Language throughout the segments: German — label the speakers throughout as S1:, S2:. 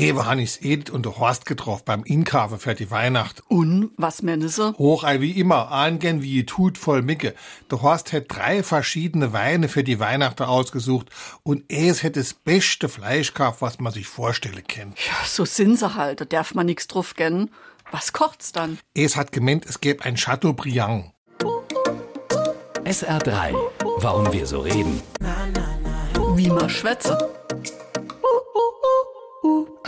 S1: Ewe han ich's Edith und der Horst getroffen beim Inkaufen für die Weihnacht.
S2: Und, was meinen Sie?
S1: Hoch ei wie immer, angern wie ihr tut voll Micke. Der Horst hätt drei verschiedene Weine für die Weihnachten ausgesucht und es hätt das beste Fleisch gehabt, was man sich vorstellen kann.
S2: Ja, so sind sie halt, da darf man nix drauf kennen. Was kocht's dann?
S1: Es hat gemeint, es gäbe ein Chateaubriand.
S3: SR3. Warum wir so reden.
S2: Wie man schwätze.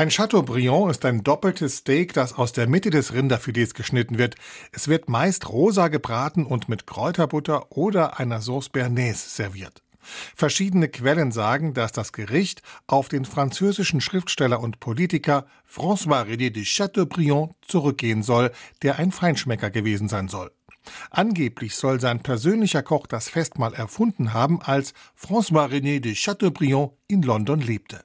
S1: Ein Chateaubriand ist ein doppeltes Steak, das aus der Mitte des Rinderfilets geschnitten wird. Es wird meist rosa gebraten und mit Kräuterbutter oder einer Sauce Bernaise serviert. Verschiedene Quellen sagen, dass das Gericht auf den französischen Schriftsteller und Politiker François René de Chateaubriand zurückgehen soll, der ein Feinschmecker gewesen sein soll. Angeblich soll sein persönlicher Koch das Festmahl erfunden haben, als François René de Chateaubriand in London lebte.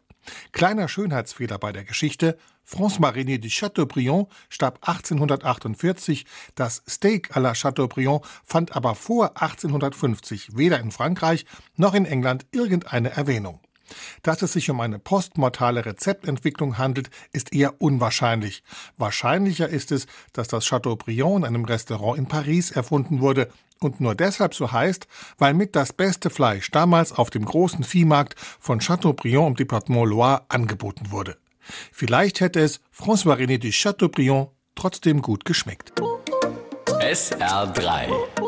S1: Kleiner Schönheitsfehler bei der Geschichte. François René de Chateaubriand starb 1848. Das Steak à la Chateaubriand fand aber vor 1850 weder in Frankreich noch in England irgendeine Erwähnung. Dass es sich um eine postmortale Rezeptentwicklung handelt, ist eher unwahrscheinlich. Wahrscheinlicher ist es, dass das Chateaubriand in einem Restaurant in Paris erfunden wurde und nur deshalb so heißt, weil mit das beste Fleisch damals auf dem großen Viehmarkt von Chateaubriand im Departement Loire angeboten wurde. Vielleicht hätte es François René de Chateaubriand trotzdem gut geschmeckt.
S3: SR3.